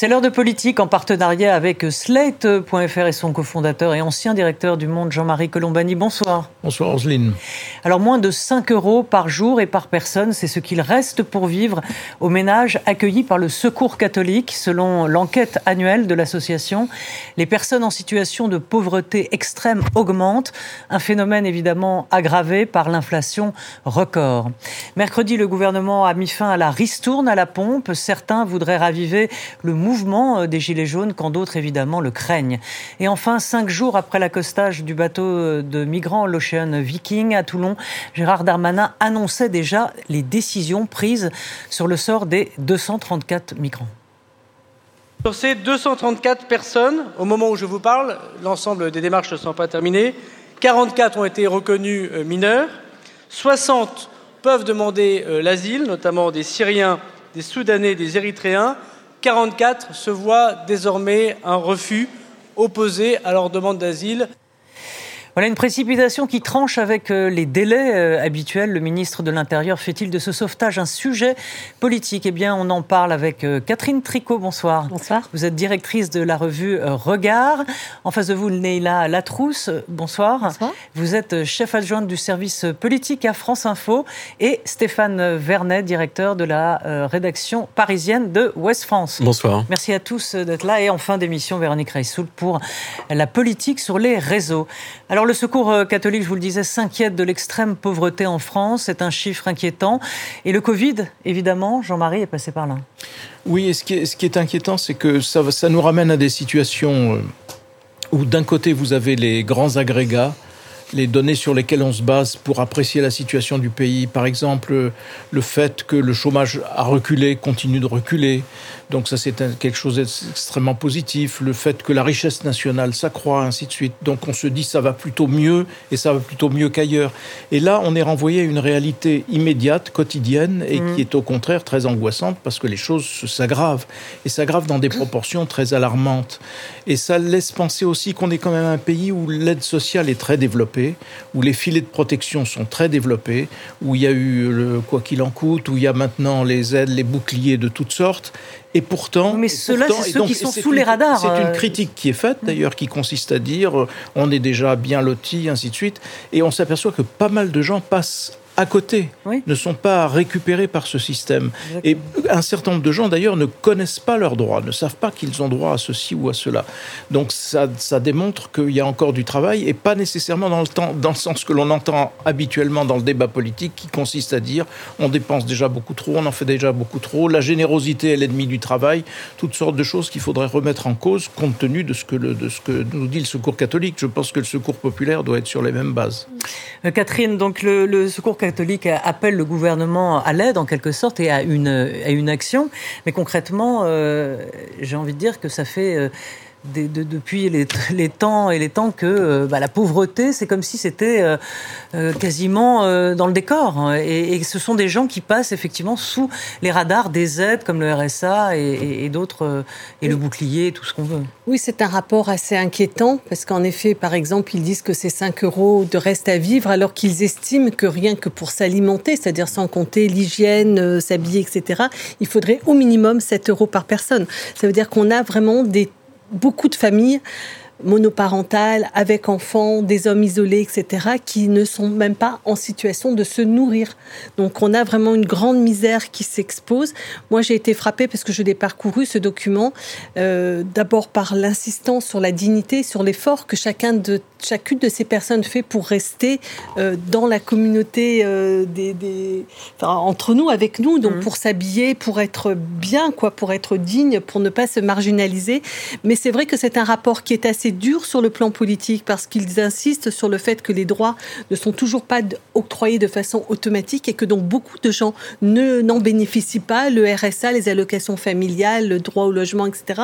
C'est l'heure de politique en partenariat avec Slate.fr et son cofondateur et ancien directeur du Monde, Jean-Marie Colombani. Bonsoir. Bonsoir, Angeline. Alors, moins de 5 euros par jour et par personne, c'est ce qu'il reste pour vivre aux ménages accueillis par le Secours catholique. Selon l'enquête annuelle de l'association, les personnes en situation de pauvreté extrême augmentent. Un phénomène évidemment aggravé par l'inflation record. Mercredi, le gouvernement a mis fin à la ristourne à la pompe. Certains voudraient raviver le mouvement euh, des Gilets jaunes, quand d'autres, évidemment, le craignent. Et enfin, cinq jours après l'accostage du bateau euh, de migrants, l'Ocean Viking, à Toulon, Gérard Darmanin annonçait déjà les décisions prises sur le sort des 234 migrants. Sur ces 234 personnes, au moment où je vous parle, l'ensemble des démarches ne sont pas terminées, 44 ont été reconnus euh, mineurs, 60 peuvent demander l'asile, notamment des Syriens, des Soudanais, des Érythréens, 44 se voient désormais un refus opposé à leur demande d'asile. Voilà une précipitation qui tranche avec euh, les délais euh, habituels. Le ministre de l'Intérieur fait-il de ce sauvetage un sujet politique? Eh bien, on en parle avec euh, Catherine Tricot. Bonsoir. Bonsoir. Vous êtes directrice de la revue Regard. En face de vous, Neila Latrousse. Bonsoir. Bonsoir. Vous êtes chef adjointe du service politique à France Info et Stéphane Vernet, directeur de la rédaction parisienne de Ouest France. Bonsoir. Merci à tous d'être là. Et en fin d'émission, Véronique Reissoul pour la politique sur les réseaux. Alors, alors le Secours euh, catholique, je vous le disais, s'inquiète de l'extrême pauvreté en France. C'est un chiffre inquiétant. Et le Covid, évidemment, Jean-Marie est passé par là. Oui, ce qui est, inquiétant, c'est que ça, ça, nous ramène à des situations euh, où d'un côté, vous avez les grands agrégats les données sur lesquelles on se base pour apprécier la situation du pays. Par exemple, le fait que le chômage a reculé, continue de reculer. Donc ça, c'est quelque chose d'extrêmement positif. Le fait que la richesse nationale s'accroît, ainsi de suite. Donc on se dit ça va plutôt mieux et ça va plutôt mieux qu'ailleurs. Et là, on est renvoyé à une réalité immédiate, quotidienne, et mmh. qui est au contraire très angoissante parce que les choses s'aggravent. Et s'aggravent dans des proportions très alarmantes. Et ça laisse penser aussi qu'on est quand même un pays où l'aide sociale est très développée où les filets de protection sont très développés, où il y a eu le quoi qu'il en coûte, où il y a maintenant les aides, les boucliers de toutes sortes. Et pourtant, mais ceux-là, c'est ceux qui sont sous les radars. C'est une euh. critique qui est faite d'ailleurs, qui consiste à dire on est déjà bien loti, ainsi de suite, et on s'aperçoit que pas mal de gens passent à côté, ne sont pas récupérés par ce système. Et un certain nombre de gens, d'ailleurs, ne connaissent pas leurs droits, ne savent pas qu'ils ont droit à ceci ou à cela. Donc ça, ça démontre qu'il y a encore du travail, et pas nécessairement dans le, temps, dans le sens que l'on entend habituellement dans le débat politique, qui consiste à dire on dépense déjà beaucoup trop, on en fait déjà beaucoup trop, la générosité est l'ennemi du travail, toutes sortes de choses qu'il faudrait remettre en cause compte tenu de ce, que de ce que nous dit le secours catholique. Je pense que le secours populaire doit être sur les mêmes bases. Euh, Catherine, donc le, le secours catholique catholique appelle le gouvernement à l'aide en quelque sorte et à une, action. Mais concrètement, euh, j'ai envie de dire que ça fait... Euh, depuis les, temps et les temps que euh, bah, la pauvreté, c'est comme si c'était euh, euh, quasiment dans le décor. Et, ce sont des gens qui passent effectivement sous les radars des aides comme le RSA et, d'autres, et le bouclier, tout ce qu'on veut. Oui, c'est un rapport assez inquiétant parce qu'en effet, par exemple, ils disent que c'est 5 euros de reste à vivre alors qu'ils estiment que rien que pour s'alimenter, c'est-à-dire sans compter l'hygiène, s'habiller, etc., il faudrait au minimum 7 euros par personne. Ça veut dire qu'on a vraiment des beaucoup de familles monoparentales, avec enfants, des hommes isolés, etc., qui ne sont même pas en situation de se nourrir. Donc on a vraiment une grande misère qui s'expose. Moi j'ai été frappée parce que je l'ai parcouru ce document, euh, d'abord par l'insistance sur la dignité, sur l'effort que chacun de, chacune de ces personnes fait pour rester euh, dans la communauté euh, des, enfin, entre nous, avec nous, donc mmh. pour s'habiller, pour être bien, quoi, pour être digne, pour ne pas se marginaliser. Mais c'est vrai que c'est un rapport qui est assez dur sur le plan politique parce qu'ils insistent sur le fait que les droits ne sont toujours pas octroyés de façon automatique et que donc beaucoup de gens ne n'en bénéficient pas, le RSA, les allocations familiales, le droit au logement, etc.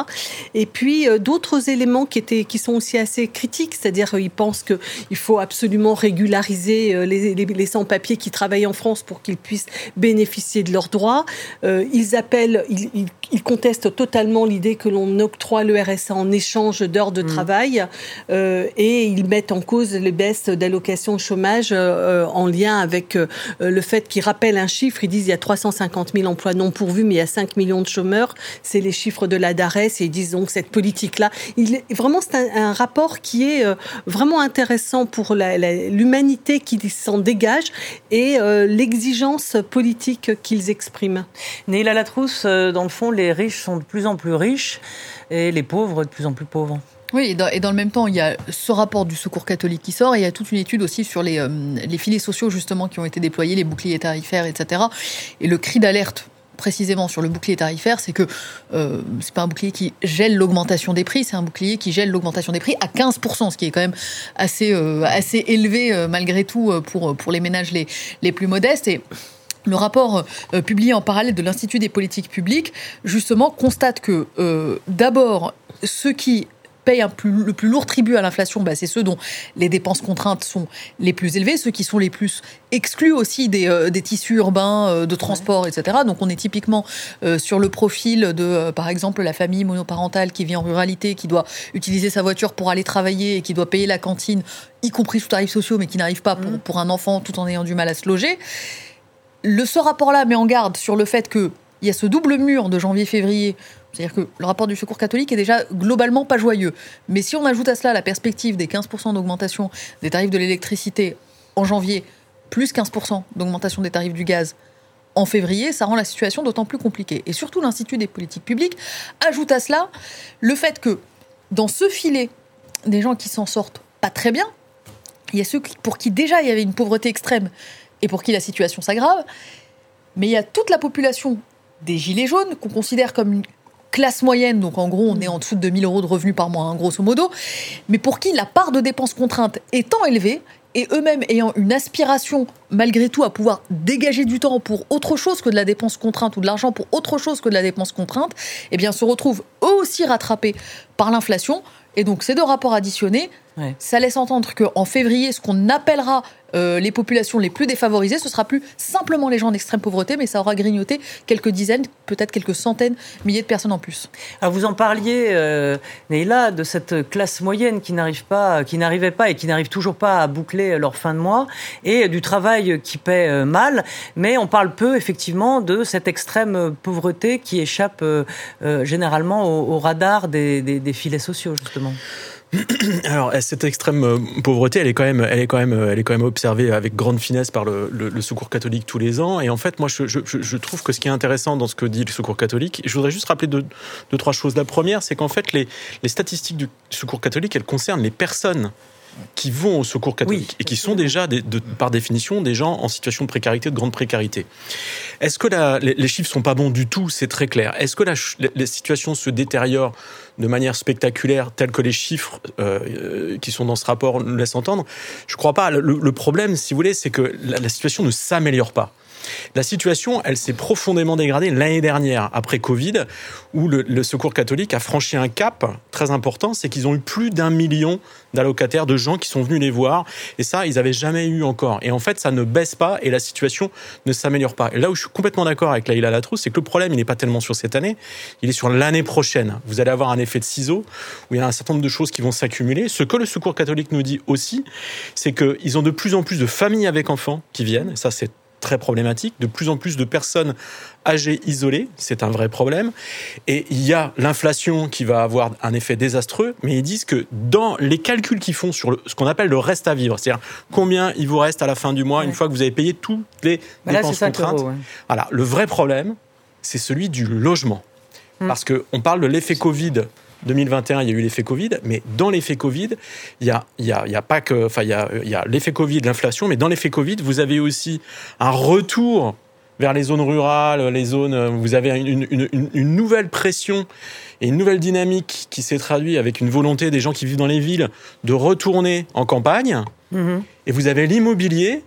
Et puis euh, d'autres éléments qui étaient qui sont aussi assez critiques, c'est-à-dire euh, ils pensent qu'il faut absolument régulariser euh, les, les, sans-papiers qui travaillent en France pour qu'ils puissent bénéficier de leurs droits. ils appellent, ils, ils, contestent totalement l'idée que l'on octroie le RSA en échange d'heures de mmh. Travail et ils mettent en cause les baisses d'allocations chômage en lien avec le fait qu'ils rappellent un chiffre. Ils disent il y a 350 000 emplois non pourvus, mais il y a 5 millions de chômeurs. C'est les chiffres de la DARES et ils disent donc cette politique-là. Vraiment, c'est un, rapport qui est vraiment intéressant pour l'humanité qui s'en dégage et l'exigence politique qu'ils expriment. Néla Latrousse, euh, dans le fond, les riches sont de plus en plus riches et les pauvres de plus en plus pauvres. Oui, et dans, le même temps, il y a ce rapport du Secours catholique qui sort, et il y a toute une étude aussi sur les, euh, filets sociaux, justement, qui ont été déployés, les boucliers tarifaires, etc. Et le cri d'alerte précisément sur le bouclier tarifaire, c'est que euh, c'est pas un bouclier qui gèle l'augmentation des prix, c'est un bouclier qui gèle l'augmentation des prix à 15%, ce qui est quand même assez, assez élevé malgré tout pour, pour les ménages les, les plus modestes. Et le rapport euh, publié en parallèle de l'Institut des politiques publiques, justement, constate que euh, d'abord, ceux qui payent le plus lourd tribut à l'inflation, bah, c'est ceux dont les dépenses contraintes sont les plus élevées, ceux qui sont les plus exclus aussi des, euh, tissus urbains, de transport, etc. Donc on est typiquement sur le profil de, par exemple, la famille monoparentale qui vit en ruralité, qui doit utiliser sa voiture pour aller travailler et qui doit payer la cantine, y compris sous tarifs sociaux, mais qui n'arrive pas pour, mmh. pour un enfant tout en ayant du mal à se loger le, ce rapport-là met en garde sur le fait qu'il y a ce double mur de janvier-février. C'est-à-dire que le rapport du Secours catholique est déjà globalement pas joyeux. Mais si on ajoute à cela la perspective des 15% d'augmentation des tarifs de l'électricité en janvier, plus 15% d'augmentation des tarifs du gaz en février, ça rend la situation d'autant plus compliquée. Et surtout, l'Institut des politiques publiques ajoute à cela le fait que dans ce filet des gens qui s'en sortent pas très bien, il y a ceux pour qui déjà il y avait une pauvreté extrême et pour qui la situation s'aggrave. Mais il y a toute la population des Gilets jaunes qu'on considère comme une classe moyenne, donc en gros on est en dessous de 2000 euros de revenus par mois, hein, grosso modo, mais pour qui la part de dépenses contraintes étant élevée, et eux-mêmes ayant une aspiration malgré tout à pouvoir dégager du temps pour autre chose que de la dépense contrainte ou de l'argent pour autre chose que de la dépense contrainte, eh bien se retrouvent eux aussi rattrapés par l'inflation. Et donc ces deux rapports additionnés, ça laisse entendre qu'en février, ce qu'on appellera euh, les populations les plus défavorisées, ce sera plus simplement les gens d'extrême pauvreté, mais ça aura grignoté quelques dizaines, peut-être quelques centaines, milliers de personnes en plus. Alors vous en parliez, euh, de cette classe moyenne qui n'arrive pas, qui n'arrivait pas et qui n'arrive toujours pas à boucler leur fin de mois, et du travail qui paie euh, mal, mais on parle peu effectivement de cette extrême pauvreté qui échappe euh, généralement au, radar des, des filets sociaux justement. Alors cette extrême euh, pauvreté, elle est quand même, elle est quand même, euh, elle est quand même observée avec grande finesse par le, Secours catholique tous les ans. Et en fait, moi, je, trouve que ce qui est intéressant dans ce que dit le Secours catholique, je voudrais juste rappeler deux, trois choses. La première, c'est qu'en fait, les, les statistiques du Secours catholique, elles concernent les personnes qui vont au secours catholique et qui sont déjà, par définition, des gens en situation de précarité, de grande précarité. Est-ce que les, chiffres sont pas bons du tout? C'est très clair. Est-ce que la, situation se détériore de manière spectaculaire, telle que les chiffres euh, euh, qui sont dans ce rapport nous laissent entendre? Je crois pas. Le, problème, si vous voulez, c'est que la situation ne s'améliore pas. La situation, elle s'est profondément dégradée l'année dernière, après Covid, où le, Secours catholique a franchi un cap très important, c'est qu'ils ont eu plus d'un million d'allocataires, de gens qui sont venus les voir, et ça, ils n'avaient jamais eu encore. Et en fait, ça ne baisse pas et la situation ne s'améliore pas. Et là où je suis complètement d'accord avec Laïla Latrousse, c'est que le problème, il n'est pas tellement sur cette année, il est sur l'année prochaine. Vous allez avoir un effet de ciseau, où il y a un certain nombre de choses qui vont s'accumuler. Ce que le Secours catholique nous dit aussi, c'est qu'ils ont de plus en plus de familles avec enfants qui viennent, ça c'est très problématique. De plus en plus de personnes âgées isolées, c'est un vrai problème. Et il y a l'inflation qui va avoir un effet désastreux, mais ils disent que dans les calculs qu'ils font sur ce qu'on appelle le reste à vivre, c'est-à-dire combien il vous reste à la fin du mois une fois que vous avez payé toutes les bah dépenses contraintes. Voilà, le vrai problème, c'est celui du logement. Hmm. Parce qu'on parle de l'effet Covid 2021, il y a eu l'effet Covid, mais dans l'effet Covid, il y a, il y a, il y a pas que, enfin, il y a, il y a l'effet Covid, l'inflation, mais dans l'effet Covid, vous avez aussi un retour vers les zones rurales, les zones, vous avez une, une, une, nouvelle pression et une nouvelle dynamique qui s'est traduite avec une volonté des gens qui vivent dans les villes de retourner en campagne. Mm-hmm. Et vous avez l'immobilier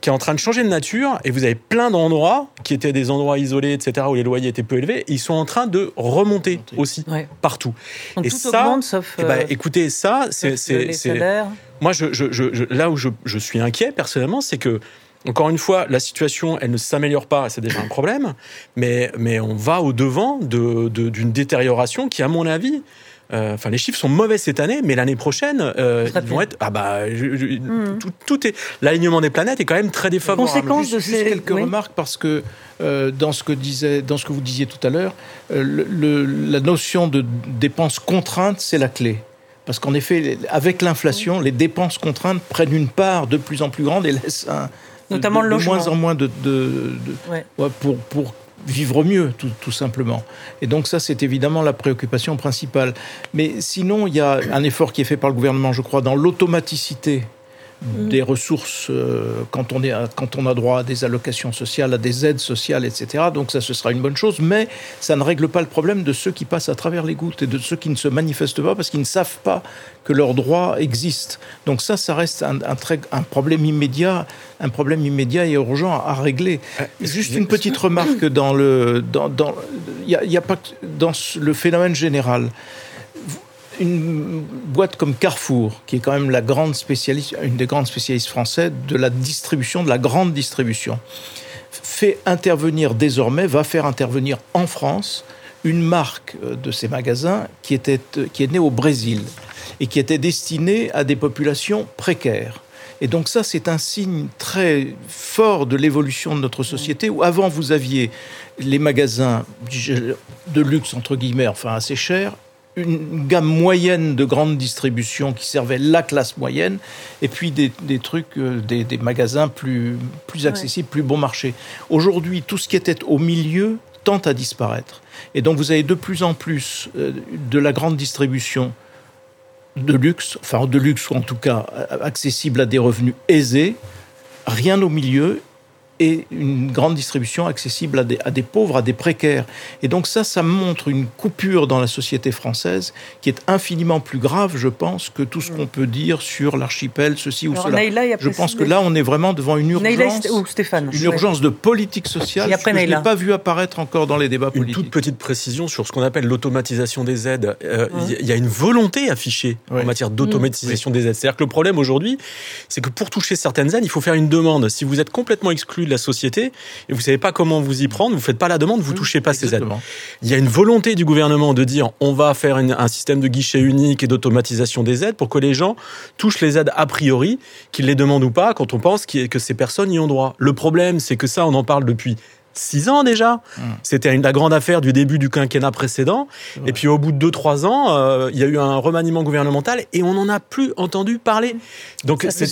qui est en train de changer de nature et vous avez plein d'endroits qui étaient des endroits isolés, etc., où les loyers étaient peu élevés, ils sont en train de remonter aussi partout. et tout ça, sauf, eh ben, euh, écoutez, ça, c'est, moi, je, je, je, là où je, suis inquiet personnellement, c'est que encore une fois, la situation, elle ne s'améliore pas, c'est déjà un problème, mais, mais on va au devant de, d'une détérioration qui, à mon avis, euh, enfin, les chiffres sont mauvais cette année, mais l'année prochaine, euh, ils vont être. Ah bah, hmm. tout, est. L'alignement des planètes est quand même très défavorable. Conséquence de ces... quelques remarques parce que euh, dans ce que disait, dans ce que vous disiez tout à l'heure, la notion de dépenses contraintes, c'est la clé. Parce qu'en effet, avec l'inflation, les dépenses contraintes prennent une part de plus en plus grande et laissent un, Notamment de, le moins en moins de, de, pour, pour vivre mieux, tout, tout, simplement. Et donc ça, c'est évidemment la préoccupation principale. Mais sinon, il y a un effort qui est fait par le gouvernement, je crois, dans l'automaticité Mm. des ressources euh, quand, on est, quand on a droit à des allocations sociales, à des aides sociales, etc. Donc ça, ce sera une bonne chose, mais ça ne règle pas le problème de ceux qui passent à travers les gouttes et de ceux qui ne se manifestent pas parce qu'ils ne savent pas que leurs droits existent. Donc ça, ça reste un, un, un problème immédiat, un problème immédiat et urgent à, régler. Euh, Juste une petite remarque dans le, dans, dans, y a, y a pas dans le phénomène général une boîte comme Carrefour, qui est quand même la grande spécialiste, une des grandes spécialistes françaises de la distribution, de la grande distribution, fait intervenir désormais, va faire intervenir en France une marque euh, de ces magasins qui, était, euh, qui est née au Brésil et qui était destinée à des populations précaires. Et donc ça, c'est un signe très fort de l'évolution de notre société, où avant vous aviez les magasins de luxe, entre guillemets, enfin assez chers, une gamme moyenne de grande distribution qui servait la classe moyenne, et puis des, trucs, euh, des, magasins plus, plus accessibles, plus bon marché. Aujourd'hui, tout ce qui était au milieu tente à disparaître. Et donc vous avez de plus en plus euh, de la grande distribution de luxe, enfin de luxe ou en tout cas accessible à des revenus aisés, rien au milieu, et une grande distribution accessible à des, à des, pauvres, à des précaires. Et donc ça, ça montre une coupure dans la société française qui est infiniment plus grave, je pense, que tout ce qu'on peut dire sur l'archipel, ceci ou cela. je pense que là, on est vraiment devant une urgence, ou Stéphane, une urgence de politique sociale que je n'ai pas vu apparaître encore dans les débats politiques. Une toute petite précision sur ce qu'on appelle l'automatisation des aides. Euh, il y a une volonté affichée en matière d'automatisation des aides. C'est-à-dire que le problème aujourd'hui, c'est que pour toucher certaines aides, il faut faire une demande. Si vous êtes complètement exclu la société et vous savez pas comment vous y prendre, vous faites pas la demande, vous mmh, touchez pas ces aides. Il y a une volonté du gouvernement de dire on va faire un système de guichet unique et d'automatisation des aides pour que les gens touchent les aides a priori, qu'ils les demandent ou pas, quand on pense que ces personnes y ont droit. Le problème, c'est que ça, on en parle depuis six ans déjà. Mmh. C'était la grande affaire du début du quinquennat précédent. Et puis au bout de deux, trois ans, euh, il y a eu un remaniement gouvernemental et on n'en a plus entendu parler. Donc ça, ça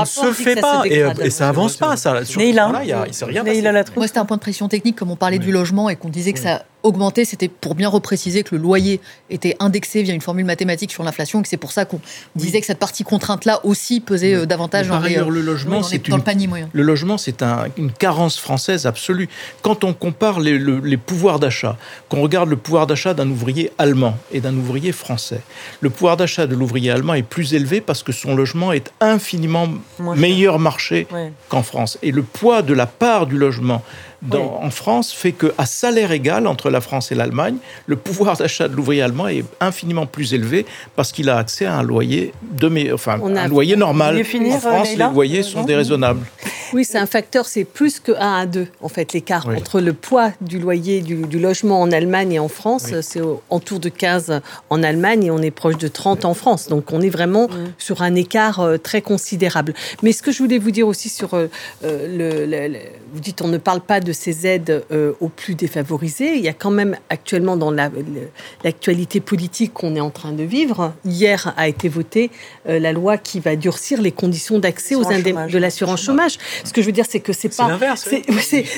ne se fait pas et, ça avance pas. Ça, sur il y a, rien Moi, c'était un point de pression technique, comme on parlait du logement et qu'on disait que ça augmenter, c'était pour bien repréciser que le loyer était indexé via une formule mathématique sur l'inflation et que c'est pour ça qu'on disait que cette partie contrainte-là aussi pesait euh, davantage dans, le logement, c'est dans le panier moyen. Le logement, c'est une carence française absolue. Quand on compare les, les pouvoirs d'achat, qu'on regarde le pouvoir d'achat d'un ouvrier allemand et d'un ouvrier français, le pouvoir d'achat de l'ouvrier allemand est plus élevé parce que son logement est infiniment meilleur marché qu'en France. Et le poids de la part du logement en France fait qu'à salaire égal entre la France et l'Allemagne, le pouvoir d'achat de l'ouvrier allemand est infiniment plus élevé parce qu'il a accès à un loyer, de, enfin, un loyer normal. en France, les loyers sont déraisonnables. Oui, c'est un facteur, c'est plus que 1 à 2, en fait, l'écart entre le poids du loyer du, logement en Allemagne et en France. C'est autour de 15 en Allemagne et on est proche de 30 en France. Donc on est vraiment sur un écart euh, très considérable. Mais ce que je voulais vous dire aussi sur euh, euh, le, Vous dites on ne parle pas de ces aides aux plus défavorisés. Il y a quand même actuellement dans l'actualité politique qu'on est en train de vivre, hier a été votée la loi qui va durcir les conditions d'accès aux de l'assurance chômage. Ce que je veux dire, c'est que c'est pas.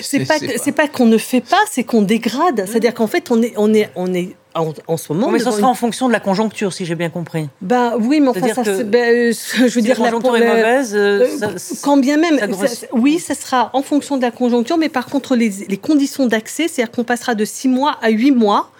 C'est pas, c'est pas qu'on ne fait pas, c'est qu'on dégrade. C'est-à-dire qu'en fait, on est, on est, on est en, ce moment. mais ça sera en fonction de la conjoncture, si j'ai bien compris. Bah oui, mais enfin, ça, ben, euh, je veux dire, la conjoncture est mauvaise. Euh, euh, quand bien même, oui, ça sera en fonction de la conjoncture, mais par contre, les, les conditions d'accès, c'est-à-dire qu'on passera de 6 mois à 8 mois.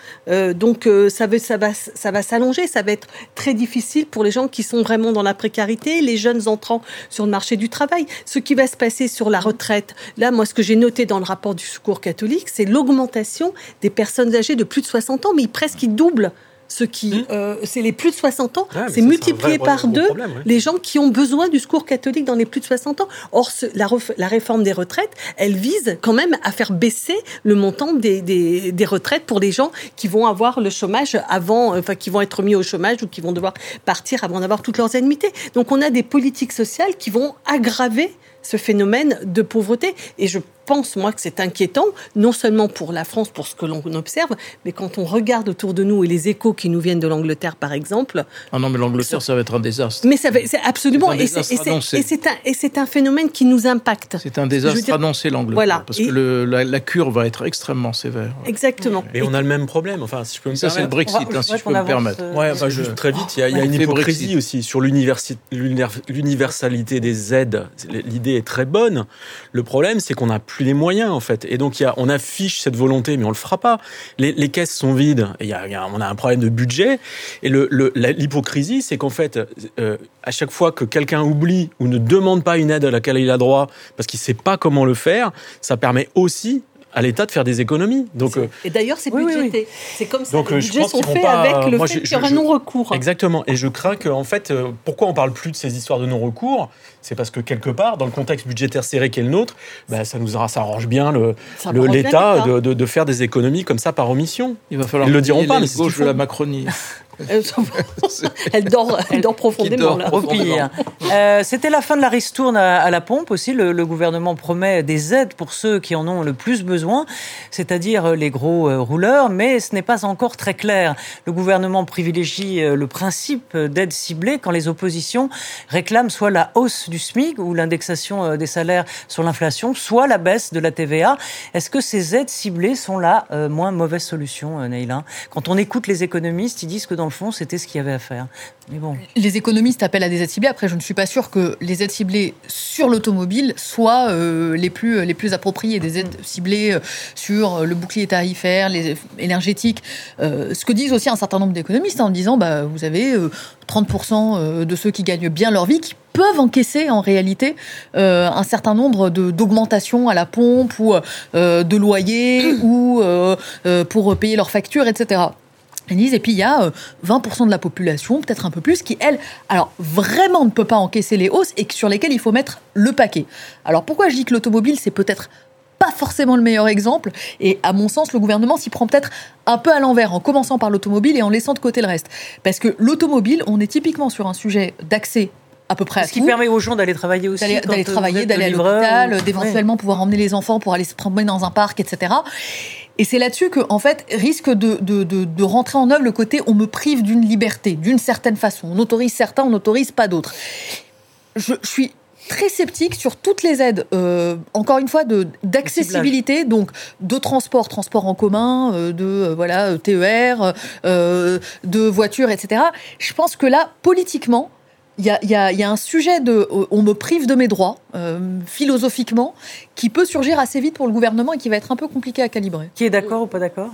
Donc ça, veut, ça va, ça va s'allonger, ça va être très difficile pour les gens qui sont vraiment dans la précarité, les jeunes entrant sur le marché du travail. Ce qui va se passer sur la retraite, là, moi, ce que j'ai noté dans le rapport du Secours catholique, c'est l'augmentation des personnes âgées de plus de 60 ans, mais ils presque double ce qui, mmh. euh, c'est les plus de 60 ans, c'est multiplié par deux les gens qui ont besoin du secours catholique dans les plus de 60 ans. Or, la, la, réforme des retraites, elle vise quand même à faire baisser le montant des, des, des, retraites pour les gens qui vont avoir le chômage avant, enfin, qui vont être mis au chômage ou qui vont devoir partir avant d'avoir toutes leurs indemnités. Donc, on a des politiques sociales qui vont aggraver ce phénomène de pauvreté. Et je pense, moi, que c'est inquiétant, non seulement pour la France, pour ce que l'on observe, mais quand on regarde autour de nous et les échos qui nous viennent de l'Angleterre, par exemple. Ah non, mais l'Angleterre, ça va être un désastre. Mais ça va, c'est absolument. Et c'est un, un, phénomène qui nous impacte. C'est un désastre annoncé, l'Angleterre. Voilà. Parce que le, la, cure va être extrêmement sévère. Exactement. Et, on a le même problème, enfin, si je peux me ça, c'est le Brexit, hein, si je peux me permettre. Euh, ouais, enfin, juste très vite, il y a, y a une hypocrisie aussi sur l'universalité des aides. L'idée est très bonne. Le problème, c'est qu'on n'a plus les moyens, en fait. Et donc, y a, on affiche cette volonté, mais on le fera pas. Les, caisses sont vides. A, y a, on a un problème de budget. Et l'hypocrisie, le, c'est qu'en fait, euh, à chaque fois que quelqu'un oublie ou ne demande pas une aide à laquelle il a droit parce qu'il sait pas comment le faire, ça permet aussi à l'État de faire des économies. Donc, euh, et d'ailleurs, c'est budgété. C'est comme ça. Donc, les euh, budgets sont faits avec le fait qu'il y aura non-recours. Exactement. Et je crains qu'en fait, euh, pourquoi on parle plus de ces histoires de non-recours? C'est parce que quelque part, dans le contexte budgétaire serré qu'est le nôtre, bah, ça nous ça arrange bien l'État le, de, de, faire des économies comme ça par omission. Il va falloir. Ils le diront pas, mais c'est gauche de la Macronie. elle dort, elle dort profondément là. Euh, C'était la fin de la ristourne à, la pompe aussi. Le, gouvernement promet des aides pour ceux qui en ont le plus besoin, c'est-à-dire les gros euh, rouleurs, mais ce n'est pas encore très clair. Le gouvernement privilégie euh, le principe d'aide ciblée quand les oppositions réclament soit la hausse du SMIC ou l'indexation des salaires sur l'inflation, soit la baisse de la TVA. Est-ce que ces aides ciblées sont la moins mauvaise solution, Neila Quand on écoute les économistes, ils disent que dans dans le fond, c'était ce qu'il y avait à faire. Les économistes appellent à des aides ciblées. Après, je ne suis pas sûre que les aides ciblées sur l'automobile soient euh, les, plus, les plus appropriées. Des aides ciblées euh, sur euh, le bouclier tarifaire, les énergétiques. ce que disent aussi un certain nombre d'économistes en disant bah, vous avez 30% de ceux qui gagnent bien leur vie qui peuvent encaisser en réalité un certain nombre d'augmentations à la pompe ou de loyers ou pour payer leurs factures, etc. Et puis il y a 20% euh, de la population, peut-être un peu plus, qui, elle, alors vraiment ne peut pas encaisser les hausses et sur lesquelles il faut mettre le paquet. Alors pourquoi je dis que l'automobile, c'est peut-être pas forcément le meilleur exemple Et à mon sens, le gouvernement s'y prend peut-être un peu à l'envers, en commençant par l'automobile et en laissant de côté le reste. Parce que l'automobile, on est typiquement sur un sujet d'accès à peu près à Ce qui permet aux gens d'aller travailler aussi. D'aller travailler, d'aller à l'hôpital, d'éventuellement pouvoir emmener les enfants pour aller se promener dans un parc, etc. Et c'est là-dessus que, en fait, risque de, de, de, de, rentrer en œuvre le côté on me prive d'une liberté, d'une certaine façon. On autorise certains, on n'autorise pas d'autres. Je, je, suis très sceptique sur toutes les aides, euh, encore une fois, d'accessibilité, donc de transport, transport en commun, euh, de euh, voilà TER, de voitures, etc. Je pense que là, politiquement, il y a, y, a, y a, un sujet de on me prive de mes droits euh, philosophiquement qui peut surgir assez vite pour le gouvernement et qui va être un peu compliqué à calibrer. Qui est d'accord ou pas d'accord?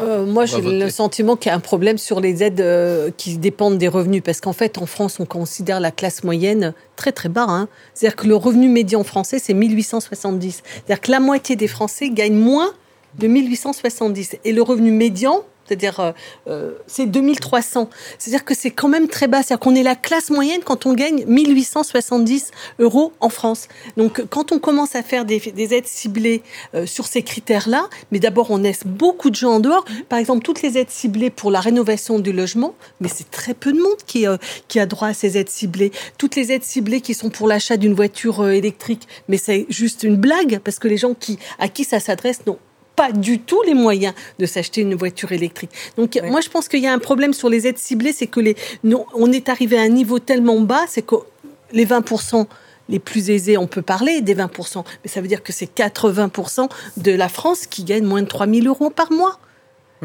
Euh, Moi, j'ai le sentiment qu'il y a un problème sur les aides euh, qui dépendent des revenus parce qu'en fait, en France, on considère la classe moyenne très très bas. Hein. C'est-à-dire que le revenu médian français, c'est 1870. C'est-à-dire que la moitié des Français gagnent moins de 1870 et le revenu médian c'est-à-dire euh, euh, c'est 2300. C'est-à-dire que c'est quand même très bas. C'est-à-dire qu'on est la classe moyenne quand on gagne 1870 euros en France. Donc quand on commence à faire des, des aides ciblées euh, sur ces critères-là, mais d'abord on laisse beaucoup de gens en dehors. Par exemple, toutes les aides ciblées pour la rénovation du logement, mais c'est très peu de monde qui, qui a droit à ces aides ciblées. Toutes les aides ciblées qui sont pour l'achat d'une voiture électrique, mais c'est juste une blague parce que les gens qui, à qui ça s'adresse n'ont pas du tout les moyens de s'acheter une voiture électrique. Donc moi je pense qu'il y a un problème sur les aides ciblées, c'est que les, on est arrivé à un niveau tellement bas, c'est que les 20% les plus aisés, on peut parler des 20%, mais ça veut dire que c'est 80% de la France qui gagne moins de 3 000 euros par mois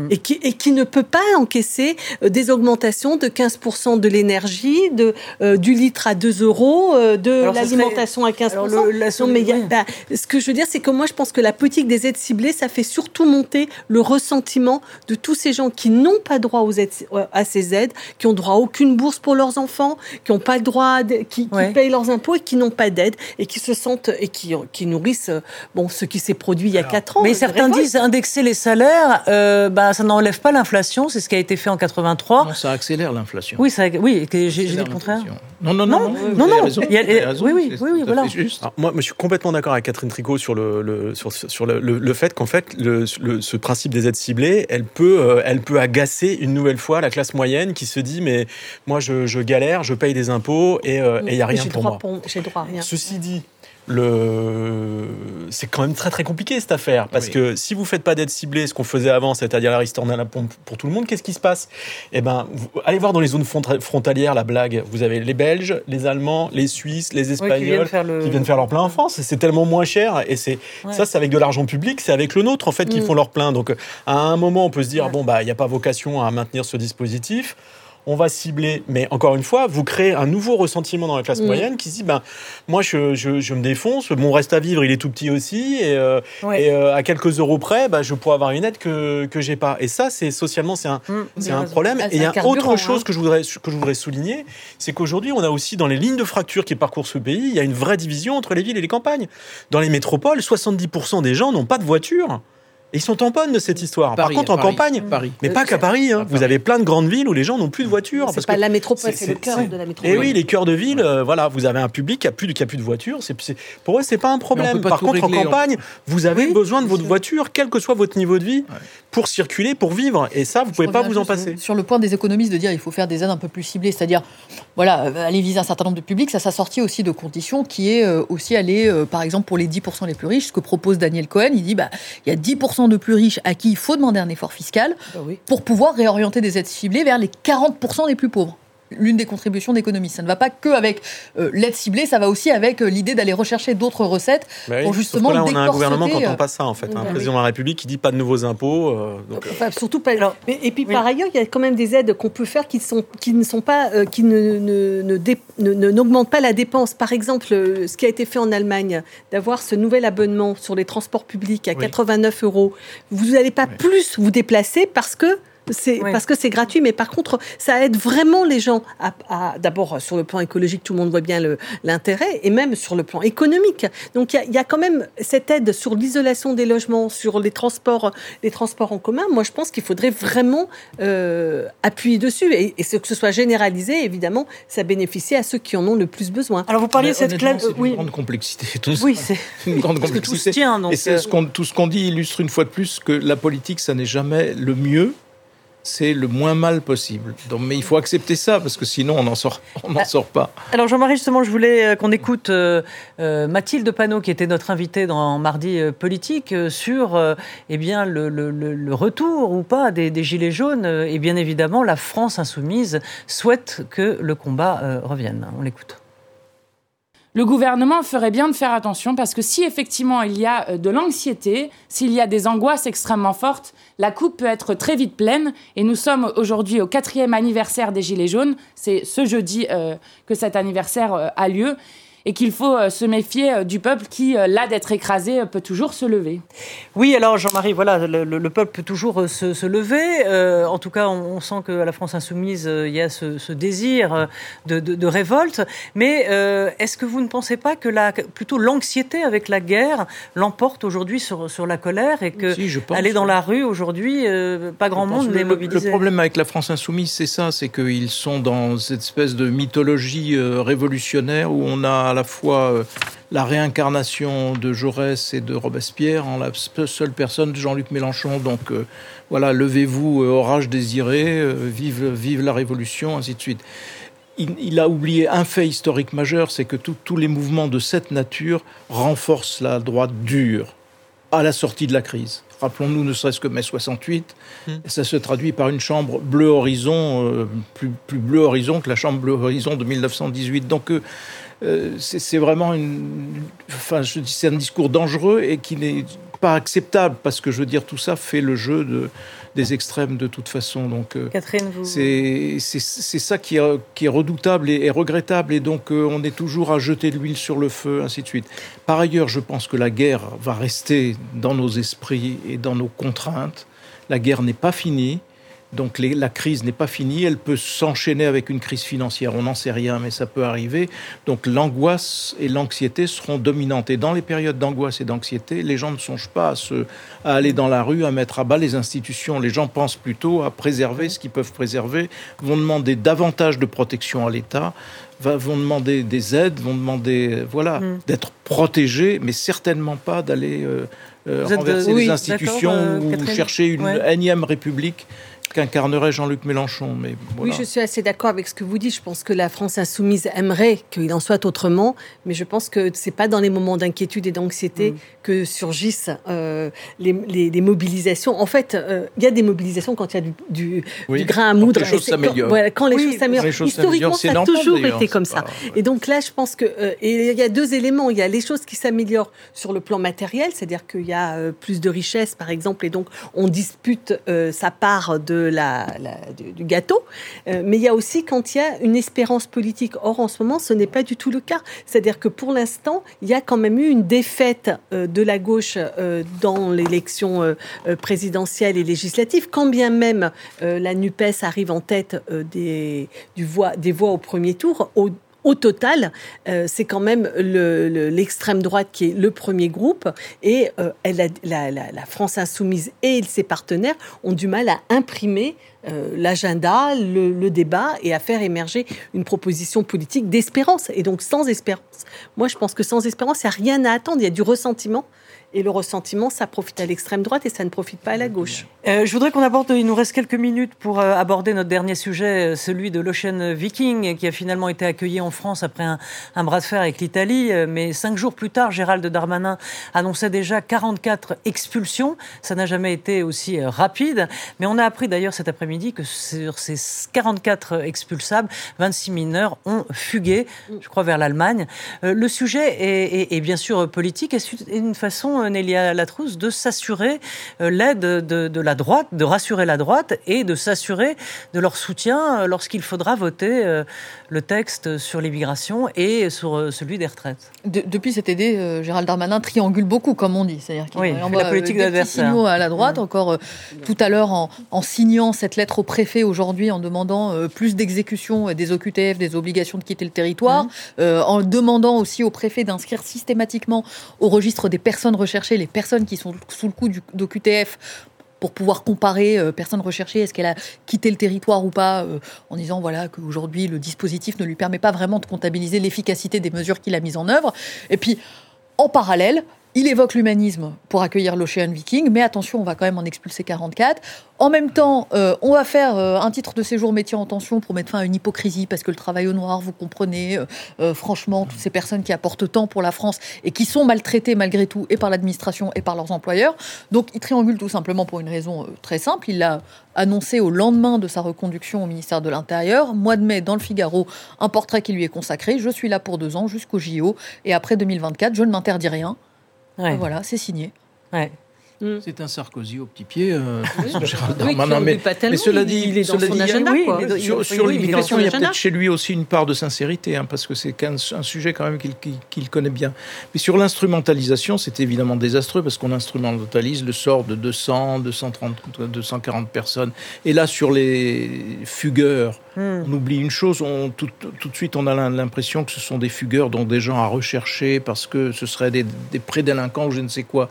et, qui, et qui ne peut pas encaisser euh, des augmentations de 15% de l'énergie, de euh, du litre à 2 euros, euh, de l'alimentation à 15%. le, mais bah, ce que je veux dire, c'est que moi, je pense que la politique des aides ciblées, ça fait surtout monter le ressentiment de tous ces gens qui n'ont pas droit aux aides, à ces aides, qui ont droit à aucune bourse pour leurs enfants, qui n'ont pas le droit, qui, payent leurs impôts et qui n'ont pas d'aide et qui se sentent et qui, qui nourrissent bon ce qui s'est produit il y a 4 ans. Mais certains disent indexer les salaires. Bah, ça, ça n'enlève pas l'inflation, c'est ce qui a été fait en 83. Non, ça accélère l'inflation. Oui, ça, oui, j'ai dit le contraire. Non, non, non, non, non. Oui, oui, oui, oui voilà. Alors, moi, je suis complètement d'accord avec Catherine Tricot sur le, le sur, sur le, le, fait qu'en fait, le, ce principe des aides ciblées, elle peut, euh, elle peut agacer une nouvelle fois la classe moyenne qui se dit mais moi je, je galère, je paye des impôts et il euh, n'y a rien pour moi. J'ai droit. Ceci dit, le... c'est quand même très très compliqué cette affaire parce que si vous faites pas d'aide ciblée, ce qu'on faisait avant, c'est-à-dire la ristourne à la pompe pour tout le monde, qu'est-ce qui se passe? Eh ben, vous... allez voir dans les zones frontalières la blague. Vous avez les Belges, les Allemands, les Suisses, les Espagnols qui, viennent faire leur plein en France. C'est tellement moins cher et c'est ça, c'est avec de l'argent public, c'est avec le nôtre en fait qu'ils mm. font leur plein. Donc à un moment, on peut se dire bon bah il n'y a pas vocation à maintenir ce dispositif on va cibler. Mais encore une fois, vous créez un nouveau ressentiment dans la classe moyenne qui se dit, ben, moi, je, je, me défonce, mon reste à vivre, il est tout petit aussi, et, euh, euh, à quelques euros près, ben, je pourrais avoir une aide que, que j'ai pas. Et ça, c'est socialement, c'est un, mmh, c'est un problème. et il y a autre chose hein. que, je voudrais, que je voudrais souligner, c'est qu'aujourd'hui, on a aussi dans les lignes de fracture qui parcourent ce pays, il y a une vraie division entre les villes et les campagnes. Dans les métropoles, 70% des gens n'ont pas de voiture ils sont tamponnes de cette histoire. Par contre, en campagne, Paris. mais pas qu'à Paris, hein. Vous avez plein de grandes villes où les gens n'ont plus de voiture. C'est pas la métropole, c'est le cœur de la métropole. Et eh oui, les cœurs de ville, euh, voilà, vous avez un public qui a plus de, qui a plus de voiture. C'est, pour eux, c'est pas un problème. Par contre, en campagne, vous avez besoin de votre voiture, quel que soit votre niveau de vie, pour circuler, pour vivre. Et ça, vous pouvez pas vous en passer. Sur le point des économistes de dire il faut faire des aides un peu plus ciblées, c'est-à-dire, voilà, euh, aller viser un certain nombre de publics, ça s'assortit aussi de conditions qui est euh, aussi aller, par exemple, pour les 10% les plus riches, ce que propose Daniel Cohen, il dit, bah, il y a 10% de plus riches à il faut demander un effort fiscal bah pour pouvoir réorienter des aides ciblées vers les 40% des plus pauvres l'une des contributions d'économie. Ça ne va pas que avec euh, l'aide ciblée, ça va aussi avec euh, l'idée d'aller rechercher d'autres recettes pour justement là, on a un gouvernement quand on passe ça en fait, un président de la République qui dit pas de nouveaux impôts. Euh, surtout pas. et puis par ailleurs, il y a quand même des aides qu'on peut faire qui sont qui ne sont pas qui ne n'augmentent pas la dépense. Par exemple, ce qui a été fait en Allemagne, d'avoir ce nouvel abonnement sur les transports publics à 89 euros, vous n'allez pas plus vous déplacer parce que c'est parce que c'est gratuit, mais par contre, ça aide vraiment les gens à, d'abord sur le plan écologique, tout le monde voit bien l'intérêt, et même sur le plan économique. Donc il y, a, quand même cette aide sur l'isolation des logements, sur les transports, les transports en commun. Moi, je pense qu'il faudrait vraiment euh, appuyer dessus et, et, que ce soit généralisé. Évidemment, ça bénéficie à ceux qui en ont le plus besoin. Alors vous parliez de cette classe, c'est une grande complexité. Tout oui, c'est une grande complexité. Tout donc, et euh, ce tout ce qu'on dit illustre une fois de plus que la politique, ça n'est jamais le mieux c'est le moins mal possible. Donc, mais il faut accepter ça parce que sinon on n'en sort, on n'en sort pas. Alors Jean-Marie, justement, je voulais euh, qu'on écoute euh, euh, Mathilde Panot, qui était notre invitée dans Mardi Politique, sur eh bien le, retour ou pas des, des, gilets jaunes. Et bien évidemment, la France insoumise souhaite que le combat revienne. On l'écoute le gouvernement ferait bien de faire attention parce que si effectivement il y a euh, de l'anxiété, s'il y a des angoisses extrêmement fortes, la coupe peut être très vite pleine. Et nous sommes aujourd'hui au quatrième anniversaire des Gilets jaunes. C'est ce jeudi euh, que cet anniversaire euh, a lieu et qu'il faut euh, se méfier euh, du peuple qui, euh, là d'être écrasé, peut toujours se lever. Oui, alors Jean-Marie, voilà, le, peuple peut toujours se, lever. en tout cas, on, sent qu'à la France insoumise, il y a ce, désir de, révolte. Mais est-ce que vous ne pensez pas que la, plutôt l'anxiété avec la guerre l'emporte aujourd'hui sur, sur la colère et que aller dans la rue aujourd'hui, pas grand monde n'est mobilisé Le problème avec la France insoumise, c'est ça, c'est qu'ils sont dans cette espèce de mythologie révolutionnaire où on a à la fois euh, la réincarnation de Jaurès et de Robespierre en la seule personne de Jean-Luc Mélenchon. Donc euh, voilà, levez-vous, euh, orage désiré, vive, vive la Révolution, ainsi de suite. Il, a oublié un fait historique majeur, c'est que tous les mouvements de cette nature renforcent la droite dure à la sortie de la crise. Rappelons-nous ne serait-ce que mai 68, hmm. ça se traduit par une chambre bleu horizon, plus, plus bleu horizon que la chambre bleu horizon de 1918. Donc euh, c'est vraiment une, enfin, je dis, c'est un discours dangereux et qui n'est pas acceptable parce que je veux dire tout ça fait le jeu de, des extrêmes de toute façon. Donc, euh, Catherine, vous... c'est ça qui est, qui est, redoutable et, regrettable et donc euh, on est toujours à jeter de l'huile sur le feu, ainsi de suite. Par ailleurs, je pense que la guerre va rester dans nos esprits et dans nos contraintes. La guerre n'est pas finie. Donc la crise n'est pas finie, elle peut s'enchaîner avec une crise financière, on n'en sait rien, mais ça peut arriver. Donc l'angoisse et l'anxiété seront dominantes. Et dans les périodes d'angoisse et d'anxiété, les gens ne songent pas à, se, à aller dans la rue, à mettre à bas les institutions. Les gens pensent plutôt à préserver ce qu'ils peuvent préserver, vont demander davantage de protection à l'État, vont demander des aides, vont demander voilà, mm. d'être protégés, mais certainement pas d'aller... Euh, euh, renverser les institutions euh, ou chercher une énième république qu'incarnerait Jean-Luc Mélenchon. Mais Oui, je suis assez d'accord avec ce que vous dites. Je pense que la France insoumise aimerait qu'il en soit autrement, mais je pense que c'est pas dans les moments d'inquiétude et d'anxiété mm. que surgissent euh, les, mobilisations. En fait, euh, il y a des mobilisations quand il y a du, du, grain à moudre. Quand les choses s'améliorent. Quand, les choses s'améliorent. Historiquement, ça a toujours été comme ça. Et donc là, je pense que euh, il y a deux éléments. Il y a les choses qui s'améliorent sur le plan matériel, c'est-à-dire qu'il y a plus de richesse, par exemple, et donc on dispute sa part de du, gâteau, euh, mais il y a aussi quand il y a une espérance politique. Or, en ce moment, ce n'est pas du tout le cas. C'est-à-dire que pour l'instant, il y a quand même eu une défaite euh, de la gauche euh, dans l'élection présidentielle et législative, quand bien même la NUPES arrive en tête des, du voix, des voix au premier tour. Au total, euh, c'est quand même l'extrême droite qui est le premier groupe et euh, la, France insoumise et ses partenaires ont du mal à imprimer euh, l'agenda, le, débat et à faire émerger une proposition politique d'espérance. Et donc sans espérance, moi je pense que sans espérance, il n'y a rien à attendre, il y a du ressentiment. Et le ressentiment, ça profite à l'extrême droite et ça ne profite pas à la gauche. Euh, je voudrais qu'on aborde, il nous reste quelques minutes pour euh, aborder notre dernier sujet, euh, celui de l'Ocean Viking, qui a finalement été accueilli en France après un, un bras de fer avec l'Italie. Mais cinq jours plus tard, Gérald Darmanin annonçait déjà 44 expulsions. Ça n'a jamais été aussi rapide. Mais on a appris d'ailleurs cet après-midi que sur ces 44 expulsables, 26 mineurs ont fugué, je crois, vers l'Allemagne. Le sujet est, est, est bien sûr politique. Est-ce une façon euh, Nélia Latrousse, de s'assurer euh, l'aide de, la droite, de rassurer la droite et de s'assurer de leur soutien euh, lorsqu'il faudra voter le texte sur l'immigration et sur celui des retraites. depuis cet été, Gérald Darmanin triangule beaucoup, comme on dit. C'est-à-dire qu'il oui, envoie la politique des signaux à la droite, mmh. encore tout à l'heure en, signant cette lettre au préfet aujourd'hui en demandant plus d'exécution des OQTF, des obligations de quitter le territoire, mmh. en demandant aussi au préfet d'inscrire systématiquement au registre des personnes recherchées rechercher les personnes qui sont sous le coup d'OQTF pour pouvoir comparer euh, personnes recherchées, est-ce qu'elle a quitté le territoire ou pas, euh, en disant voilà qu'aujourd'hui le dispositif ne lui permet pas vraiment de comptabiliser l'efficacité des mesures qu'il a mises en œuvre. Et puis en parallèle, il évoque l'humanisme pour accueillir l'Ocean Viking, mais attention, on va quand même en expulser 44. En même temps, euh, on va faire euh, un titre de séjour métier en tension pour mettre fin à une hypocrisie, parce que le travail au noir, vous comprenez, euh, franchement, toutes ces personnes qui apportent tant pour la France et qui sont maltraitées malgré tout, et par l'administration et par leurs employeurs. Donc, il triangule tout simplement pour une raison très simple. Il l'a annoncé au lendemain de sa reconduction au ministère de l'Intérieur. Mois de mai, dans le Figaro, un portrait qui lui est consacré. Je suis là pour deux ans, jusqu'au JO, et après 2024, je ne m'interdis rien. Voilà, c'est signé. Mm. C'est un Sarkozy au petit pied, euh, mais, cela dit, il est dans son agenda, sur, l'immigration, il y a peut-être chez lui aussi une part de sincérité, hein, parce que c'est un, sujet quand même qu'il connaît bien. Mais sur l'instrumentalisation, c'est évidemment désastreux, parce qu'on instrumentalise le sort de 200, 230, 240 personnes. Et là, sur les fugueurs, mm. on oublie une chose, on, tout, de suite on a l'impression que ce sont des fugueurs, dont des gens à rechercher, parce que ce seraient des, des prédélinquants ou je ne sais quoi.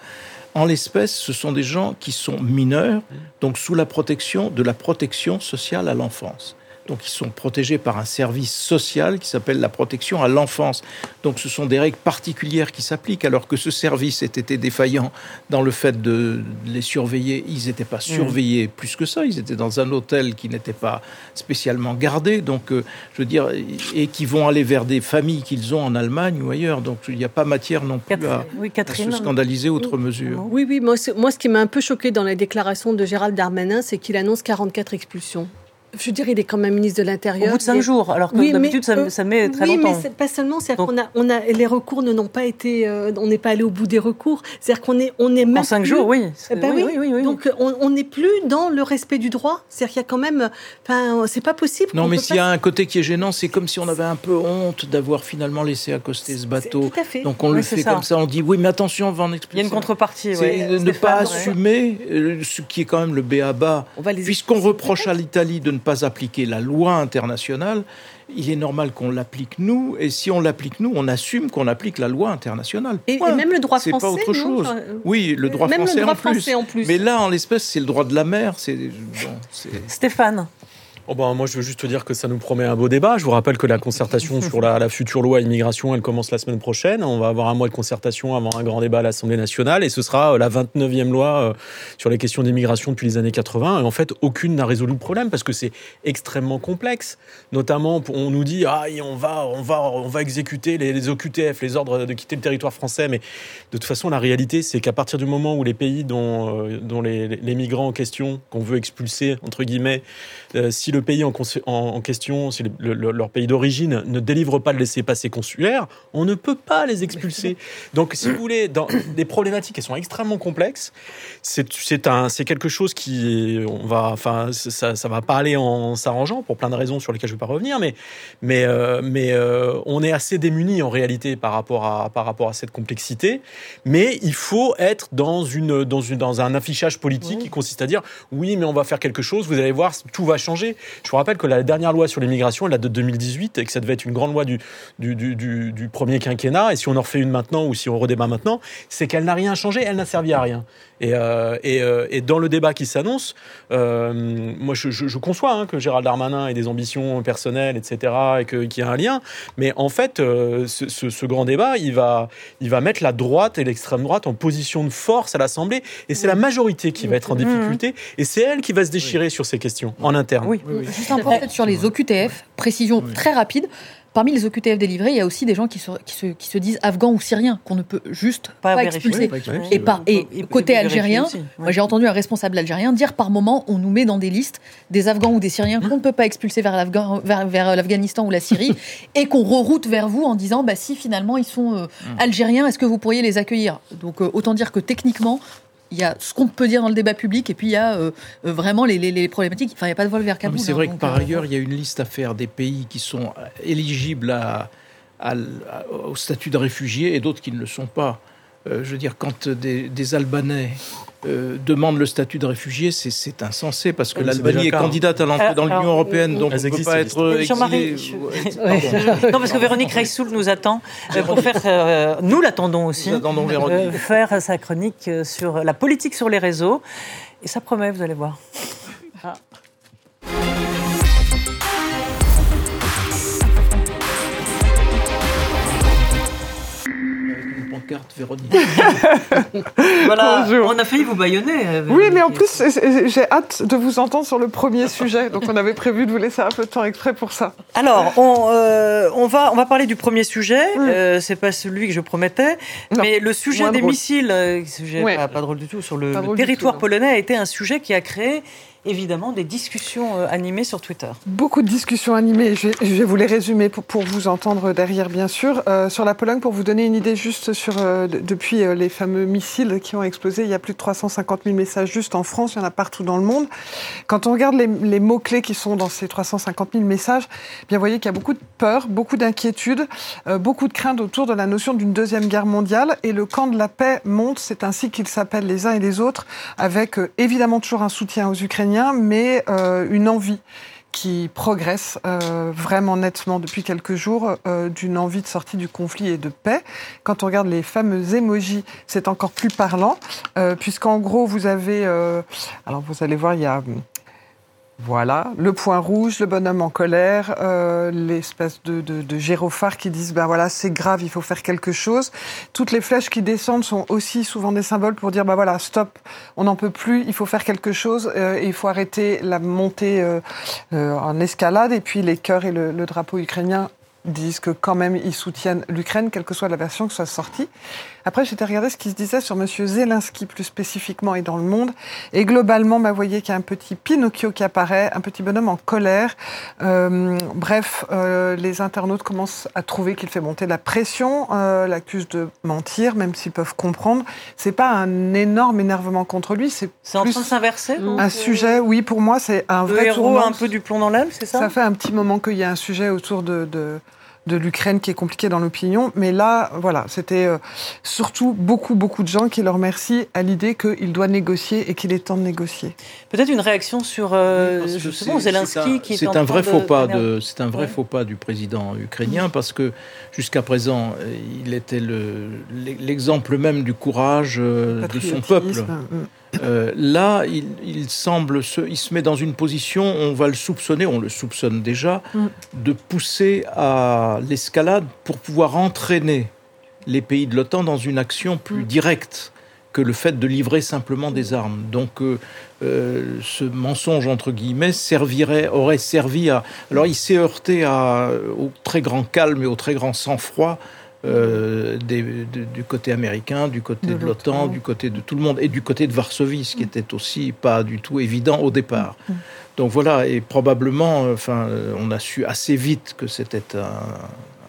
En l'espèce, ce sont des gens qui sont mineurs, donc sous la protection de la protection sociale à l'enfance. Donc ils sont protégés par un service social qui s'appelle la protection à l'enfance. Donc ce sont des règles particulières qui s'appliquent alors que ce service ait été défaillant dans le fait de les surveiller. Ils n'étaient pas mmh. surveillés plus que ça. Ils étaient dans un hôtel qui n'était pas spécialement gardé. Donc euh, je veux dire, et qui vont aller vers des familles qu'ils ont en Allemagne ou ailleurs. Donc il n'y a pas matière non plus à, se scandaliser outre mesure. Oui, oui. Moi, moi ce qui m'a un peu choqué dans la déclaration de Gérald Darmanin, c'est qu'il annonce 44 expulsions. Je veux dire, il est quand même ministre de l'Intérieur. Au bout de cinq jours, alors que Oui, d'habitude, mais, ça, euh, ça met très oui, longtemps. mais c'est pas seulement, c'est Donc- qu'on a, on a, les recours ne n'ont pas été, euh, on n'est pas allé au bout des recours. C'est-à-dire qu'on est, on est même En cinq plus- jours, oui. Ben oui, oui. oui, oui, oui. Donc on on n'est plus dans le respect du droit. C'est-à-dire qu'il y a quand même, enfin, c'est pas possible. Non, mais s'il y a un côté qui est gênant, c'est comme si on avait un peu honte d'avoir finalement laissé accoster ce bateau. Tout à fait. Donc on Oui, le fait ça. comme ça, on dit oui, mais attention, on va en Il y a expliquer. une contrepartie. C'est ouais. de ne pas assumer euh, ce qui est quand même le béaba. On va les Puisqu'on expliquer reproche à l'Italie de ne pas appliquer la loi internationale, il est normal qu'on l'applique nous. Et si on l'applique nous, on assume qu'on applique la loi internationale. Et, même le droit C'est français. pas autre chose. Enfin, euh, Oui, le droit même français le droit en plus. français en plus. Mais là, en l'espèce, c'est le droit de la mer. C'est bon, c'est- Stéphane, Oh ben, moi, je veux juste te dire que ça nous promet un beau débat. Je vous rappelle que la concertation sur la, la future loi immigration, elle commence la semaine prochaine. On va avoir un mois de concertation avant un grand débat à l'Assemblée nationale et ce sera euh, la 29e loi euh, sur les questions d'immigration depuis les années 80. Et en fait, aucune n'a résolu le problème parce que c'est extrêmement complexe. Notamment, on nous dit, ah, et on va, on va, on va exécuter les, les OQTF, les ordres de quitter le territoire français. Mais de toute façon, la réalité, c'est qu'à partir du moment où les pays dont, euh, dont les, les migrants en question, qu'on veut expulser, entre guillemets, euh, si le pays en, cons- en- en question, si le- le- leur pays d'origine ne délivre pas le laissez-passer consulaire, on ne peut pas les expulser. Donc, si vous voulez, dans des problématiques qui sont extrêmement complexes, c'est c'est un c'est quelque chose qui on va enfin ça ça va pas aller en s'arrangeant pour plein de raisons sur lesquelles je vais pas revenir, mais mais euh, mais euh, on est assez démunis en réalité par rapport à par rapport à cette complexité. Mais il faut être dans une dans une dans un affichage politique qui consiste à dire oui mais on va faire quelque chose, vous allez voir tout va changer. Je vous rappelle que la dernière loi sur l'immigration elle date de 2018 et que ça devait être une grande loi du premier quinquennat et si on en refait une maintenant ou si on redébat maintenant, c'est qu'elle n'a rien changé, elle n'a servi à rien. Et, euh, et, euh, et dans le débat qui s'annonce, euh, moi je, je, je conçois hein, que Gérald Darmanin ait des ambitions personnelles, etc., et qu'il y a un lien. Mais en fait, euh, ce, ce- ce grand débat, il va, il va mettre la droite et l'extrême droite en position de force à l'Assemblée. Et c'est la majorité qui va être en difficulté. Et c'est elle qui va se déchirer sur ces questions en interne. oui. Juste un point sur les OQTF, précision très rapide. Parmi les OQTF délivrés, il y a aussi des gens qui se, qui se, qui se disent afghans ou syriens, qu'on ne peut juste pas, Pas vérifier. expulser. pas expulser. Et, par, côté algérien, ouais. j'ai entendu un responsable algérien dire par moment on nous met dans des listes des Afghans ou des Syriens qu'on ne peut pas expulser vers vers l'Afghanistan ou la Syrie et qu'on reroute vers vous en disant bah si finalement ils sont euh, algériens, est-ce que vous pourriez les accueillir? Donc euh, autant dire que techniquement il y a ce qu'on peut dire dans le débat public et puis il y a euh, euh, vraiment les, les- les problématiques. Enfin, il n'y a pas de vol vers Kaboul. mais c'est hein, vrai que donc, par euh, ailleurs, il y a une liste à faire des pays qui sont éligibles à, à l- à- au statut de réfugié et d'autres qui ne le sont pas. Euh, je veux dire, quand des, des Albanais euh, demandent le statut de réfugié, c'est- insensé parce que Ah, l'Albanie est cas. candidate à l'entrée dans l'Union alors, européenne, donc on ne peut pas être exilé. je- Ouais, pardon. Non, parce que Véronique Reissoul nous attend euh, pour faire, euh, nous l'attendons aussi, Nous attendons Véronique. euh, faire sa chronique euh, sur la politique sur les réseaux. Et ça promet, vous allez voir. Une pancarte, Véronique. Voilà, Bonjour. on a failli vous baïonner. euh, Oui, mais en plus, j'ai hâte de vous entendre sur le premier sujet. Donc, on avait prévu de vous laisser un peu de temps exprès pour ça. Alors, on, euh, on, va, on va parler du premier sujet. Euh, c'est pas celui que je promettais. Non, mais le sujet moins des drôle. missiles, euh, sujet Ouais. pas, pas drôle du tout, sur le, territoire tout, polonais a été un sujet qui a créé évidemment des discussions euh, animées sur Twitter. Beaucoup de discussions animées. Je vais, vous les résumer pour, vous entendre derrière, bien sûr. Euh, sur la Pologne, pour vous donner une idée juste sur euh, de- depuis les fameux missiles qui ont explosé, il y a plus de 350 000 messages juste en France. Il y en a partout dans le monde. Quand on regarde les, mots-clés qui sont dans ces 350 000 messages, eh bien, vous voyez qu'il y a beaucoup de peur, beaucoup d'inquiétude, beaucoup de crainte autour de la notion d'une deuxième guerre mondiale. Et le camp de la paix monte, c'est ainsi qu'ils s'appellent les uns et les autres, avec évidemment toujours un soutien aux Ukrainiens, mais euh, une envie qui progresse euh, vraiment nettement depuis quelques jours euh, d'une envie de sortie du conflit et de paix. Quand on regarde les fameux emojis, c'est encore plus parlant, puisqu'en gros, vous avez... alors, vous allez voir, il y a... Voilà, le point rouge, le bonhomme en colère, euh, l'espèce de, de, qui disent ben voilà c'est grave, il faut faire quelque chose. Toutes les flèches qui descendent sont aussi souvent des symboles pour dire ben voilà stop, on n'en peut plus, il faut faire quelque chose euh, et il faut arrêter la montée euh, en escalade. Et puis les cœurs et le, le drapeau ukrainien disent que quand même ils soutiennent l'Ukraine, quelle que soit la version que soit sortie. Après, j'étais regardé ce qui se disait sur M. Zelensky plus spécifiquement et dans le monde. Et globalement, bah, vous voyez qu'il y a un petit Pinocchio qui apparaît, un petit bonhomme en colère. Euh, bref, euh, les internautes commencent à trouver qu'il fait monter la pression, euh, l'accusent de mentir, même s'ils peuvent comprendre. C'est pas un énorme énervement contre lui, c'est en train de s'inverser. Un sujet, oui, pour moi, c'est un vrai héros un peu du plomb dans l'aile, c'est ça? Ça fait un petit moment qu'il y a un sujet autour de, de l'Ukraine qui est compliqué dans l'opinion. Mais là, voilà, c'était euh, surtout beaucoup, beaucoup de gens qui le remercient à l'idée qu'il doit négocier et qu'il est temps de négocier. Peut-être une réaction sur euh, justement Zelensky qui est, est un vrai faux pas de c'est un vrai faux pas du président ukrainien parce que jusqu'à présent il était l'exemple même du courage euh, de son peuple. Mm. Euh, là, il, semble se, il se met dans une position, on va le soupçonner, on le soupçonne déjà, mm. de pousser à l'escalade pour pouvoir entraîner les pays de l'OTAN dans une action plus mm. directe que le fait de livrer simplement des armes. Donc, euh, euh, ce mensonge entre guillemets servirait, aurait servi à. Alors, il s'est heurté à, au très grand calme et au très grand sang-froid euh, du côté américain, du côté de, l'OTAN, du côté de tout le monde, et du côté de Varsovie, ce qui était aussi pas du tout évident au départ. Mm. Donc voilà, et probablement, enfin, on a su assez vite que c'était un,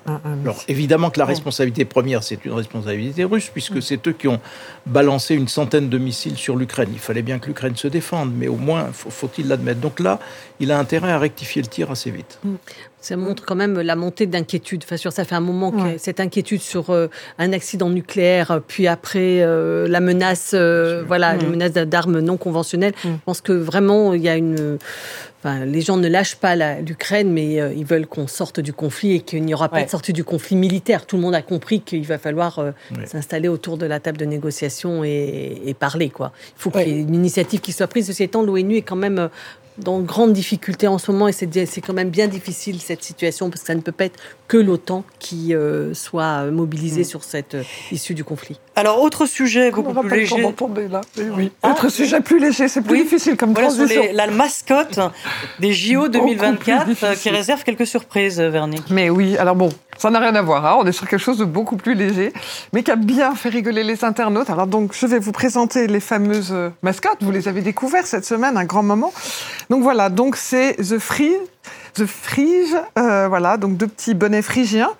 alors évidemment que la responsabilité première, c'est une responsabilité russe, puisque mm. c'est eux qui ont balancé une centaine de missiles sur l'Ukraine. Il fallait bien que l'Ukraine se défende, mais au moins faut-il l'admettre. Donc là, il a intérêt à rectifier le tir assez vite. Mm. Ça montre quand même la montée d'inquiétude. Enfin, ça fait un moment que cette inquiétude sur euh, un accident nucléaire, puis après euh, la menace, euh, voilà, la mm. menace d'armes non conventionnelles. Je pense que vraiment il y a une les gens ne lâchent pas l'Ukraine, mais euh, ils veulent qu'on sorte du conflit et qu'il n'y aura pas de sortie du conflit militaire. Tout le monde a compris qu'il va falloir euh, s'installer autour de la table de négociation et, parler. Quoi. Il faut qu'il y ait une initiative qui soit prise. Ceci étant, l'ONU est quand même euh, dans grande difficulté en ce moment et c'est quand même bien difficile cette situation parce que ça ne peut pas être que l'OTAN qui euh, soit mobilisée mm. sur cette euh, issue du conflit. Alors autre sujet beaucoup plus léger. là oui. Ah. autre sujet plus léger, c'est plus difficile comme voilà transition. la mascotte des JO 2024 qui réserve quelques surprises, Vernick. Mais oui, alors bon, ça n'a rien à voir, hein. on est sur quelque chose de beaucoup plus léger, mais qui a bien fait rigoler les internautes. Alors donc, je vais vous présenter les fameuses euh, mascottes. Vous les avez découvertes cette semaine, un grand moment. Donc voilà, donc c'est The Free, The Frige, euh, voilà, donc deux petits bonnets phrygiens,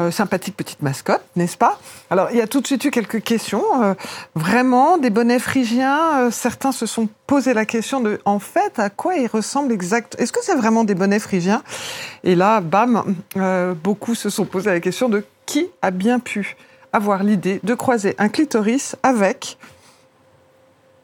euh, sympathique petite mascotte, n'est-ce pas? Alors, il y a tout de suite eu quelques questions. Euh, vraiment, des bonnets phrygiens, certains se sont posé la question de, en fait, à quoi ils ressemblent exactement Est-ce que c'est vraiment des bonnets phrygiens? Et là, bam, beaucoup se sont posé la question de qui a bien pu avoir l'idée de croiser un clitoris avec...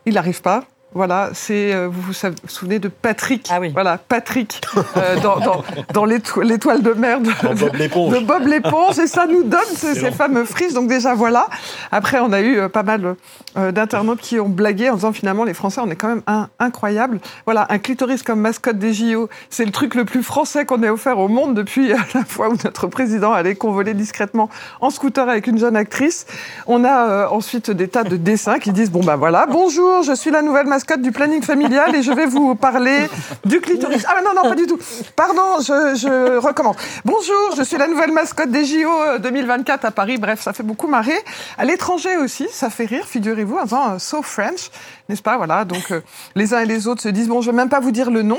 Il n'arrive pas, voilà, c'est euh, vous vous souvenez de Patrick. Ah oui. Voilà, Patrick euh, dans, dans, dans l'étoile de mer de, Bob l'éponge. De Bob l'éponge et ça nous donne ces, ces, fameux frises. Donc déjà voilà. Après, on a eu euh, pas mal d'internautes qui ont blagué en disant finalement les Français, on est quand même un, incroyable. Voilà, un clitoris comme mascotte des JO, c'est le truc le plus français qu'on ait offert au monde depuis la fois où notre président allait convoler discrètement en scooter avec une jeune actrice. On a ensuite des tas de dessins qui disent bon ben voilà, bonjour, je suis la nouvelle mascotte du planning familial et je vais vous parler du clitoris. Ah non, non, pas du tout. Pardon, je, recommence. Bonjour, je suis la nouvelle mascotte des JO 2024 euh, à Paris. Bref, ça fait beaucoup marrer. À l'étranger aussi, ça fait rire, figurez-vous, en euh, So French, n'est-ce pas? Voilà, donc euh, les uns et les autres se disent, bon, je vais même pas vous dire le nom.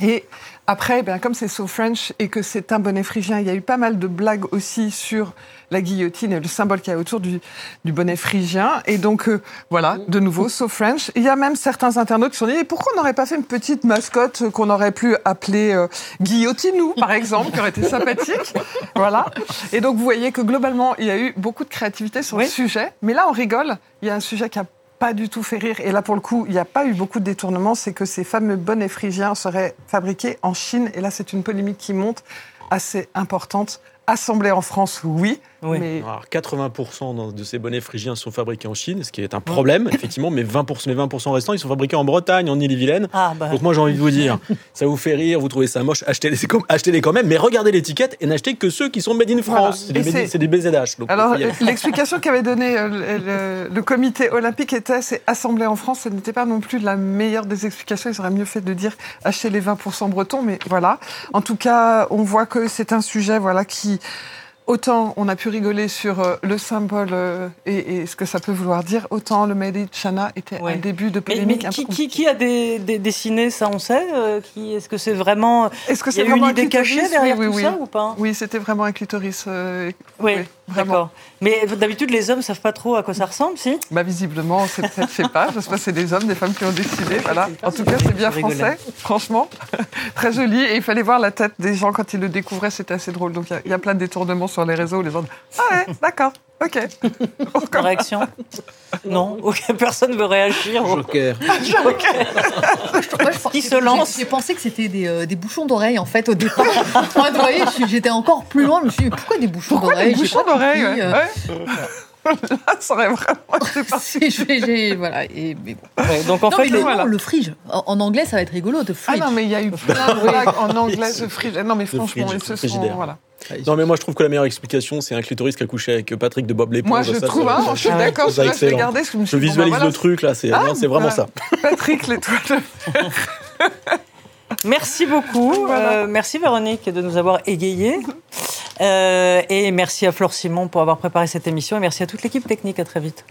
Et après, ben, comme c'est So French et que c'est un bonnet phrygien, il y a eu pas mal de blagues aussi sur la guillotine et le symbole qu'il y a autour du, bonnet phrygien. Et donc, euh, voilà, de nouveau, So French. Il y a même certains internautes qui se sont dit, pourquoi on n'aurait pas fait une petite mascotte qu'on aurait pu appeler euh, Guillotinou, par exemple, qui aurait été sympathique? Voilà. Et donc, vous voyez que globalement, il y a eu beaucoup de créativité sur le sujet. Mais là, on rigole. Il y a un sujet qui a pas du tout fait rire. Et là, pour le coup, il n'y a pas eu beaucoup de détournements. C'est que ces fameux bonnets phrygiens seraient fabriqués en Chine. Et là, c'est une polémique qui monte assez importante. Assemblée en France, oui. Mais... 80% de ces bonnets phrygiens sont fabriqués en Chine, ce qui est un problème, effectivement, mais 20%, les 20% restants, ils sont fabriqués en Bretagne, en Ille-et-Vilaine. Ah, bah. Donc moi, j'ai envie de vous dire, ça vous fait rire, vous trouvez ça moche, achetez-les, achetez-les quand même, mais regardez l'étiquette et n'achetez que ceux qui sont made in France. C'est des, BZH. Alors, l'explication qu'avait donnée euh, le, comité olympique était c'est assemblé en France, ce n'était pas non plus la meilleure des explications. Ils auraient mieux fait de dire achetez les 20% bretons, mais voilà. En tout cas, on voit que c'est un sujet voilà, qui Autant on a pu rigoler sur euh, le symbole euh, et, et ce que ça peut vouloir dire, autant le Made in China était Ouais. un début de Mais, polémique. mais un peu qui, qui, compliqué. qui a des, des- dessiné ça, on sait euh, Est-ce que c'est vraiment. Est-ce que c'est vraiment une un idée cachée derrière oui, tout oui, ça ou pas? Oui, c'était vraiment un clitoris. euh, Oui, d'accord. Mais d'habitude, les hommes savent pas trop à quoi ça ressemble, si? Bah, visiblement, c'est peut-être fait pas. Je sais pas, c'est des hommes, des femmes qui ont décidé. Voilà. En tout cas, c'est bien Je rigolais. français, franchement. Très joli. Et il fallait voir la tête des gens quand ils le découvraient. C'était assez drôle. Donc, il y a- il y, a plein de détournements sur les réseaux les gens disent Ah ouais, d'accord, ok. En réaction? Non, aucune personne veut réagir. Joker. Moi, je Qui pensais- se lance? J'ai j'ai pensé que c'était des, euh, des bouchons d'oreilles en fait au départ. Moi, vous voyez, j'étais encore plus loin. Je me suis dit, pourquoi des bouchons d'oreilles? Des bouchons d'oreilles ouais, euh, ouais. Là, ça aurait vraiment été parti. je vais- j'ai- voilà. Et, mais bon. Ouais, donc en non, fait, mais le, voilà. le fridge. En, en anglais, ça va être rigolo, de Ah fridge. non, mais il y a eu plein de blagues en anglais de frigidaire. Non, mais franchement, fridge, ils se sont. frigidaire. Voilà. Non, mais moi, je trouve que la meilleure explication, c'est un clitoris qui a couché avec Patrick de Bob l'éponge. Moi, je Ça, trouve, hein, je suis Ah d'accord, je parce que je me Je suis visualise bah, voilà, le truc, là, c'est Ah, vraiment voilà. ça. Patrick, l'étoile de Merci beaucoup. Voilà. Euh, merci Véronique de nous avoir égayés. Euh, et merci à Flore Simon pour avoir préparé cette émission. Et merci à toute l'équipe technique. À très vite.